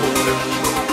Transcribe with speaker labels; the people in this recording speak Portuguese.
Speaker 1: Música